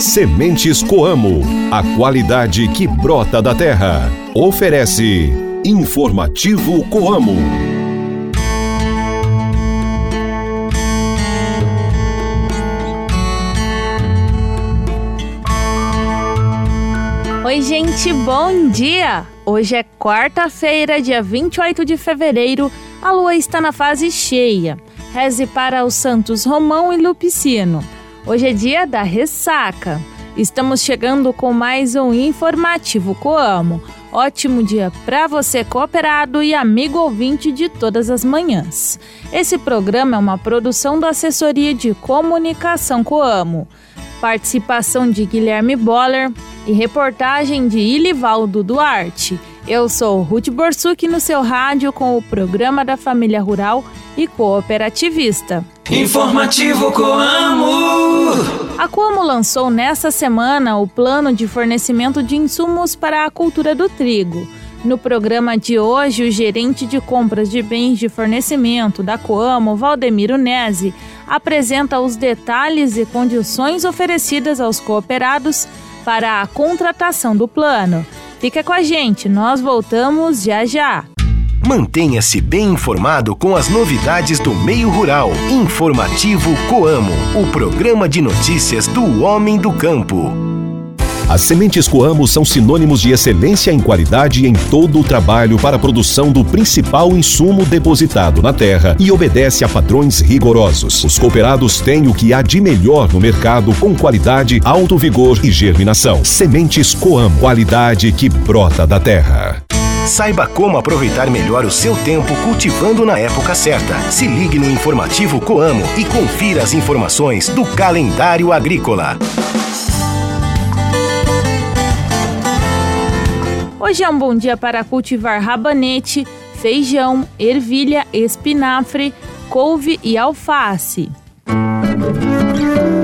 Sementes Coamo, a qualidade que brota da terra. Oferece Informativo Coamo. Oi, gente, bom dia! Hoje é quarta-feira, dia 28 de fevereiro, a lua está na fase cheia. Reze para os santos Romão e Lupicino. Hoje é dia da ressaca. Estamos chegando com mais um informativo Coamo. Ótimo dia para você, cooperado e amigo ouvinte de todas as manhãs. Esse programa é uma produção da Assessoria de Comunicação Coamo. Participação de Guilherme Boller e reportagem de Ilivaldo Duarte. Eu sou Ruth Borsuk no seu rádio com o programa da Família Rural e Cooperativista. Informativo Coamo! A Coamo lançou nesta semana o plano de fornecimento de insumos para a cultura do trigo. No programa de hoje, o gerente de compras de bens de fornecimento da Coamo, Valdemiro Nese, apresenta os detalhes e condições oferecidas aos cooperados para a contratação do plano. Fica com a gente, nós voltamos já já. Mantenha-se bem informado com as novidades do meio rural. Informativo Coamo, o programa de notícias do homem do campo. As sementes Coamo são sinônimos de excelência em qualidade em todo o trabalho para a produção do principal insumo depositado na terra e obedece a padrões rigorosos. Os cooperados têm o que há de melhor no mercado com qualidade, alto vigor e germinação. Sementes Coamo, qualidade que brota da terra. Saiba como aproveitar melhor o seu tempo cultivando na época certa. Se ligue no informativo Coamo e confira as informações do calendário agrícola. Hoje é um bom dia para cultivar rabanete, feijão, ervilha, espinafre, couve e alface. O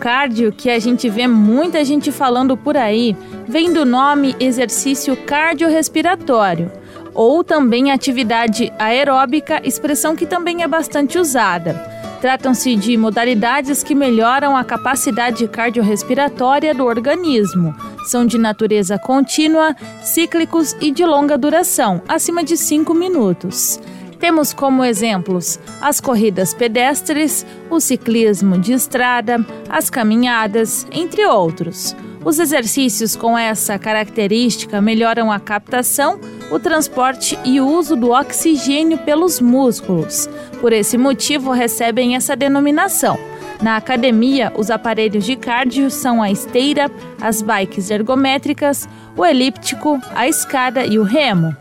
cardio, que a gente vê muita gente falando por aí, vem do nome exercício cardiorrespiratório, ou também atividade aeróbica, expressão que também é bastante usada. Tratam-se de modalidades que melhoram a capacidade cardiorrespiratória do organismo. São de natureza contínua, cíclicos e de longa duração, acima de 5 minutos. Temos como exemplos as corridas pedestres, o ciclismo de estrada, as caminhadas, entre outros. Os exercícios com essa característica melhoram a captação, o transporte e o uso do oxigênio pelos músculos. Por esse motivo, recebem essa denominação. Na academia, os aparelhos de cardio são a esteira, as bikes ergométricas, o elíptico, a escada e o remo.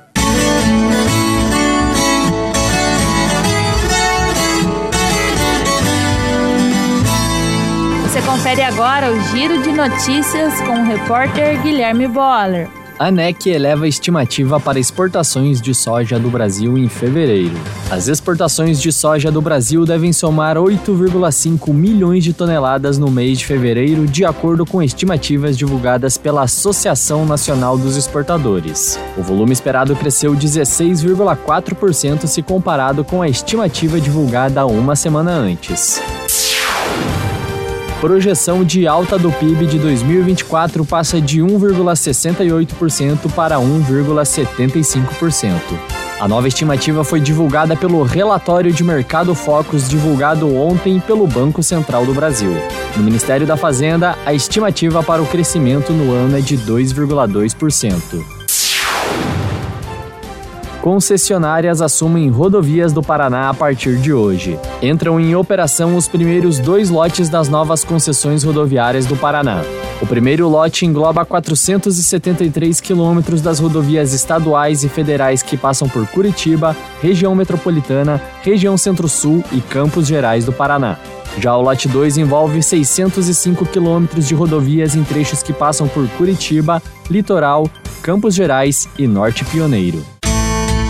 Você confere agora o giro de notícias com o repórter Guilherme Boller. A NEC eleva a estimativa para exportações de soja do Brasil em fevereiro. As exportações de soja do Brasil devem somar 8,5 milhões de toneladas no mês de fevereiro, de acordo com estimativas divulgadas pela Associação Nacional dos Exportadores. O volume esperado cresceu 16,4% se comparado com a estimativa divulgada uma semana antes. Projeção de alta do PIB de 2024 passa de 1,68% para 1,75%. A nova estimativa foi divulgada pelo Relatório de Mercado Focus divulgado ontem pelo Banco Central do Brasil. No Ministério da Fazenda, a estimativa para o crescimento no ano é de 2,2%. Concessionárias assumem rodovias do Paraná a partir de hoje. Entram em operação os primeiros dois lotes das novas concessões rodoviárias do Paraná. O primeiro lote engloba 473 quilômetros das rodovias estaduais e federais que passam por Curitiba, região metropolitana, região centro-sul e Campos Gerais do Paraná. Já o lote 2 envolve 605 quilômetros de rodovias em trechos que passam por Curitiba, Litoral, Campos Gerais e Norte Pioneiro.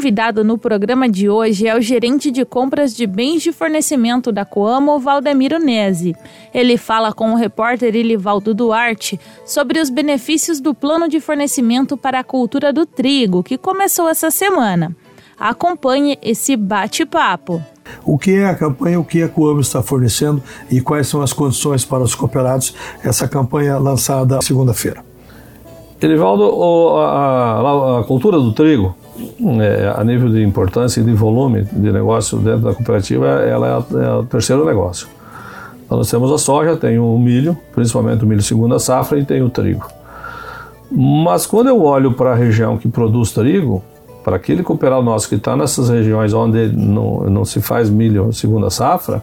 Convidado no programa de hoje é o gerente de compras de bens de fornecimento da Coamo, Valdemiro Nese. Ele fala com o repórter Ilivaldo Duarte sobre os benefícios do plano de fornecimento para a cultura do trigo, que começou essa semana. Acompanhe esse bate-papo. O que é a campanha, o que a Coamo está fornecendo e quais são as condições para os cooperados, essa campanha lançada segunda-feira. Elivaldo, a, a, a, cultura do trigo, a nível de importância e de volume de negócio dentro da cooperativa, ela é, é o terceiro negócio. Então nós temos a soja, tem o milho, principalmente o milho segunda safra, e tem o trigo. Mas quando eu olho para a região que produz trigo, para aquele cooperado nosso que está nessas regiões onde não, não se faz milho segunda safra,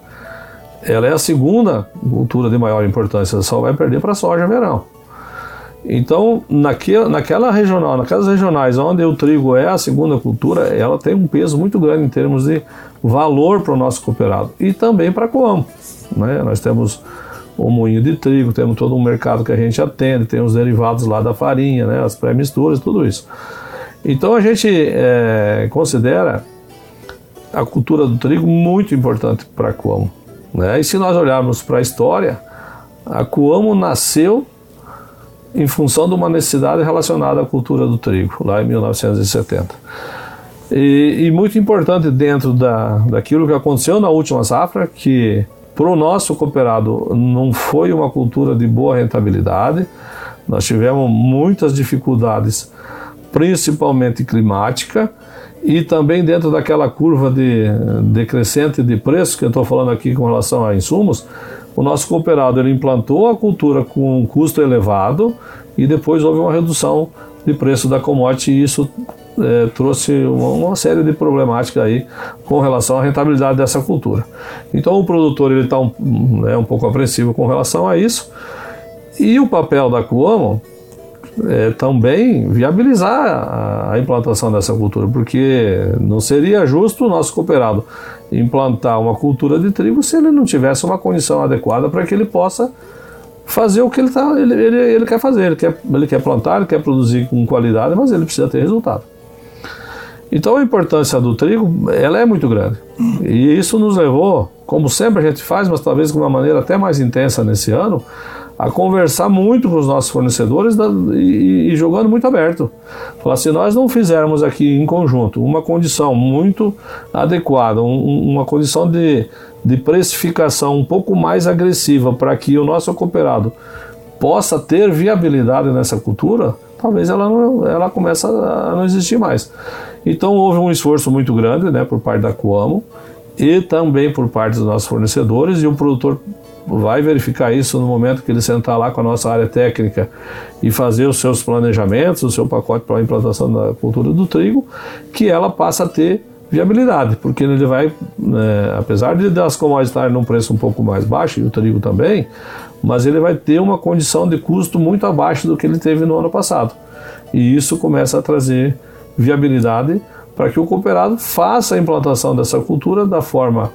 ela é a segunda cultura de maior importância, só vai perder para a soja verão. Então, naquela, naquela regional, naquelas regionais onde o trigo é a segunda cultura, ela tem um peso muito grande em termos de valor para o nosso cooperado e também para a Coamo. Né? Nós temos o moinho de trigo, temos todo um mercado que a gente atende, tem os derivados lá da farinha, né? as pré-misturas, tudo isso. Então a gente é, considera a cultura do trigo muito importante para a Coamo. Né? E se nós olharmos para a história, a Coamo nasceu em função de uma necessidade relacionada à cultura do trigo, lá em 1970. E, e muito importante dentro da, daquilo que aconteceu na última safra, que para o nosso cooperado não foi uma cultura de boa rentabilidade, nós tivemos muitas dificuldades, principalmente climática, e também dentro daquela curva de decrescente de preço que eu estou falando aqui com relação a insumos, o nosso cooperado ele implantou a cultura com um custo elevado e depois houve uma redução de preço da commodity e isso é, trouxe uma, uma, série de problemáticas aí com relação à rentabilidade dessa cultura. Então o produtor ele está um, né, um pouco apreensivo com relação a isso e o papel da Cuomo é, também viabilizar a, a, implantação dessa cultura, porque não seria justo o nosso cooperado implantar uma cultura de trigo se ele não tivesse uma condição adequada para que ele possa fazer o que ele, tá, ele, ele, ele quer fazer. Ele quer, ele quer plantar, ele quer produzir com qualidade, mas ele precisa ter resultado. Então a importância do trigo ela é muito grande. E isso nos levou, como sempre a gente faz, mas talvez de uma maneira até mais intensa nesse ano, a conversar muito com os nossos fornecedores e, jogando muito aberto. Falar, se nós não fizermos aqui em conjunto uma condição muito adequada, um, uma condição de, de precificação um pouco mais agressiva para que o nosso cooperado possa ter viabilidade nessa cultura, talvez ela, não, ela comece a não existir mais. Então houve um esforço muito grande né, por parte da Coamo e também por parte dos nossos fornecedores e o produtor vai verificar isso no momento que ele sentar lá com a nossa área técnica e fazer os seus planejamentos, o seu pacote para a implantação da cultura do trigo, que ela passa a ter viabilidade, porque ele vai, é, apesar de das commodities estarem num preço um pouco mais baixo, e o trigo também, mas ele vai ter uma condição de custo muito abaixo do que ele teve no ano passado. E isso começa a trazer viabilidade para que o cooperado faça a implantação dessa cultura da forma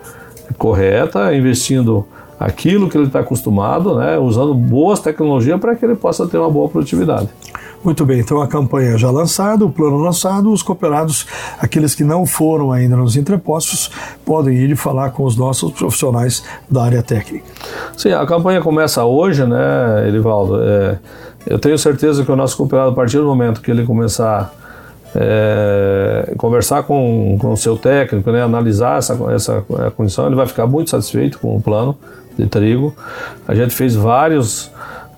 correta, investindo aquilo que ele está acostumado, né, usando boas tecnologias para que ele possa ter uma boa produtividade. Muito bem, então a campanha já lançada, o plano lançado, os cooperados, aqueles que não foram ainda nos entrepostos, podem ir e falar com os nossos profissionais da área técnica. Sim, a campanha começa hoje, né, Elivaldo? É, eu tenho certeza que o nosso cooperado, a partir do momento que ele começar é, conversar com, com o seu técnico, né, analisar essa, essa condição, ele vai ficar muito satisfeito com o plano de trigo. A gente fez vários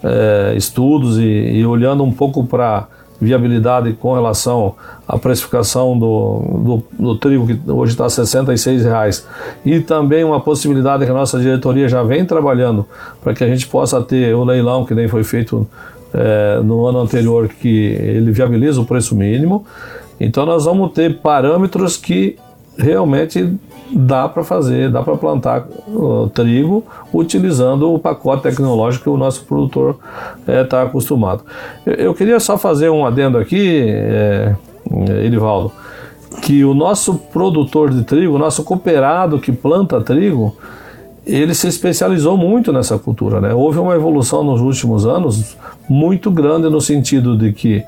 é, estudos e, e, olhando um pouco para viabilidade com relação à precificação do, do, do trigo, que hoje está R$ 66,00, e também uma possibilidade que a nossa diretoria já vem trabalhando para que a gente possa ter o leilão que nem foi feito é, no ano anterior, que ele viabiliza o preço mínimo. Então nós vamos ter parâmetros que realmente dá para fazer, dá para plantar uh, trigo utilizando o pacote tecnológico que o nosso produtor está é, acostumado. Eu, eu, queria só fazer um adendo aqui, é, Edivaldo, que o nosso produtor de trigo, o nosso cooperado que planta trigo, ele se especializou muito nessa cultura. Né? Houve uma evolução nos últimos anos muito grande no sentido de que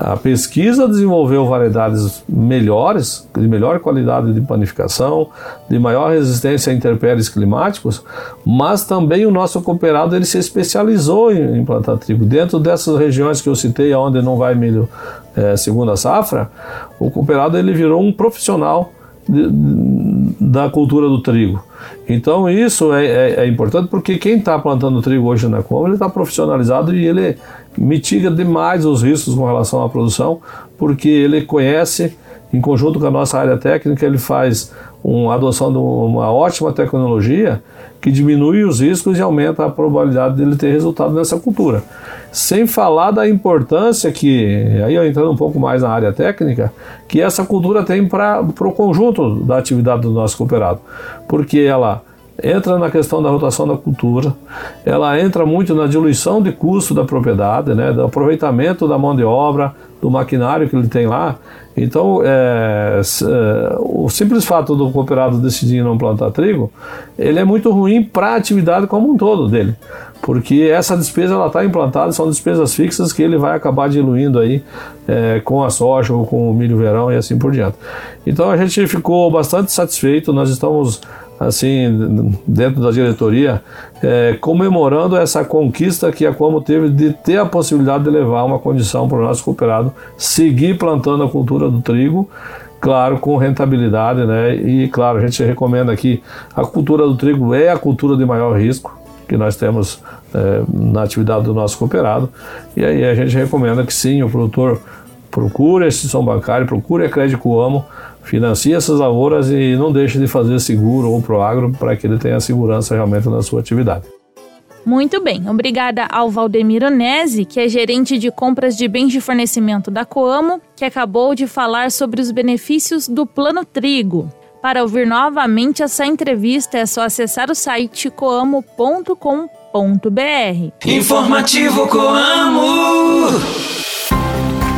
A pesquisa desenvolveu variedades melhores, de melhor qualidade de panificação, de maior resistência a intempéries climáticos, mas também o nosso cooperado ele se especializou em, em plantar trigo. Dentro dessas regiões que eu citei, onde não vai milho é, segunda safra, o cooperado ele virou um profissional de, da cultura do trigo. Então isso é, é, é importante porque quem está plantando trigo hoje na Como ele está profissionalizado e ele mitiga demais os riscos com relação à produção, porque ele conhece, em conjunto com a nossa área técnica, ele faz uma adoção de uma ótima tecnologia que diminui os riscos e aumenta a probabilidade dele ter resultado nessa cultura. Sem falar da importância que, aí eu entrando um pouco mais na área técnica, que essa cultura tem para o conjunto da atividade do nosso cooperado, porque ela entra na questão da rotação da cultura, ela entra muito na diluição de custo da propriedade, né, do aproveitamento da mão de obra, do maquinário que ele tem lá. Então, é, é, o simples fato do cooperado decidir não plantar trigo, ele é muito ruim para a atividade como um todo dele, porque essa despesa ela está implantada, são despesas fixas que ele vai acabar diluindo aí é, com a soja ou com o milho verão e assim por diante. Então, a gente ficou bastante satisfeito, nós estamos assim, dentro da diretoria, é, comemorando essa conquista que a Como teve de ter a possibilidade de levar uma condição para o nosso cooperado seguir plantando a cultura do trigo, claro, com rentabilidade, né? E, claro, a gente recomenda aqui, a cultura do trigo é a cultura de maior risco que nós temos é, na atividade do nosso cooperado, e aí a gente recomenda que sim, o produtor procure a instituição bancária, procure a Crédito Amo, financie essas lavouras e não deixe de fazer seguro ou proagro para que ele tenha segurança realmente na sua atividade. Muito bem, obrigada ao Valdemir Onese, que é gerente de compras de bens de fornecimento da Coamo, que acabou de falar sobre os benefícios do Plano Trigo. Para ouvir novamente essa entrevista é só acessar o site coamo.com.br. Informativo Coamo.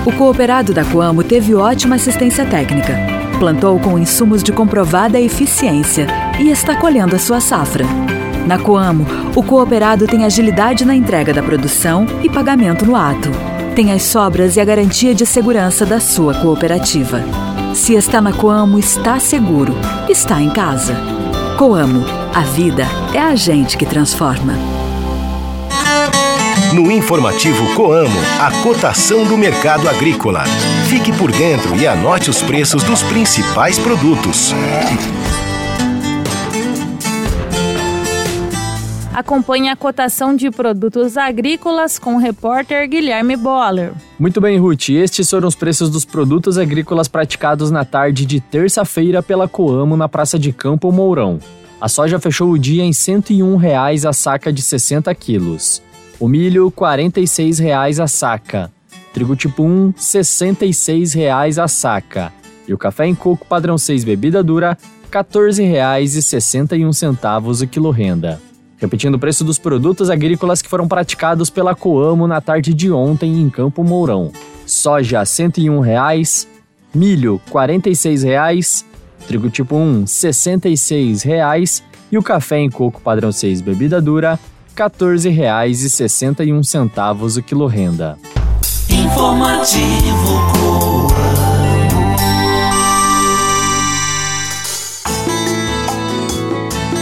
O cooperado da Coamo teve ótima assistência técnica. Plantou com insumos de comprovada eficiência e está colhendo a sua safra. Na Coamo, o cooperado tem agilidade na entrega da produção e pagamento no ato. Tem as sobras e a garantia de segurança da sua cooperativa. Se está na Coamo, está seguro. Está em casa. Coamo, a vida é a gente que transforma. No informativo Coamo, a cotação do mercado agrícola. Fique por dentro e anote os preços dos principais produtos. Acompanhe a cotação de produtos agrícolas com o repórter Guilherme Boller. Muito bem, Ruth. Estes foram os preços dos produtos agrícolas praticados na tarde de terça-feira pela Coamo na Praça de Campo Mourão. A soja fechou o dia em 101 reais a saca de 60 quilos. O milho, R$ 46,00 a saca. Trigo tipo 1, R$ 66,00 a saca. E o café em coco padrão 6 bebida dura, R$ 14,61 o quilo renda. Repetindo o preço dos produtos agrícolas que foram praticados pela Coamo na tarde de ontem em Campo Mourão. Soja R$ 101,00, milho R$ 46,00, trigo tipo 1 R$ 66,00 e o café em coco padrão 6 bebida dura R$ 14,61 o quilo renda. Informativo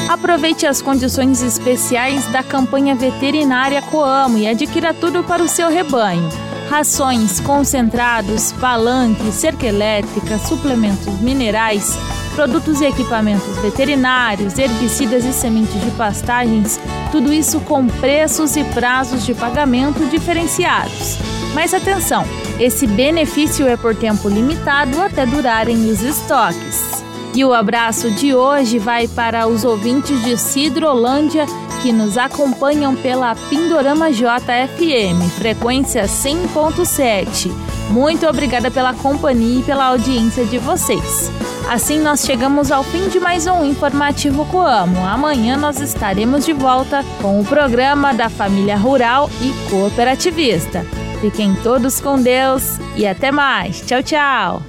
Aproveite as condições especiais da campanha veterinária Coamo e adquira tudo para o seu rebanho. Rações, concentrados, palanque, cerca elétrica, suplementos minerais, produtos e equipamentos veterinários, herbicidas e sementes de pastagens, tudo isso com preços e prazos de pagamento diferenciados. Mas atenção, esse benefício é por tempo limitado até durarem os estoques. E o abraço de hoje vai para os ouvintes de Cidrolândia que nos acompanham pela Pindorama JFM, frequência 100.7. Muito obrigada pela companhia e pela audiência de vocês. Assim nós chegamos ao fim de mais um informativo Coamo. Amanhã nós estaremos de volta com o programa da família rural e cooperativista. Fiquem todos com Deus e até mais. Tchau, tchau.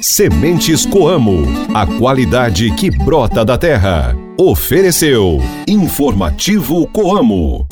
Sementes Coamo, a qualidade que brota da terra. Ofereceu Informativo Coamo.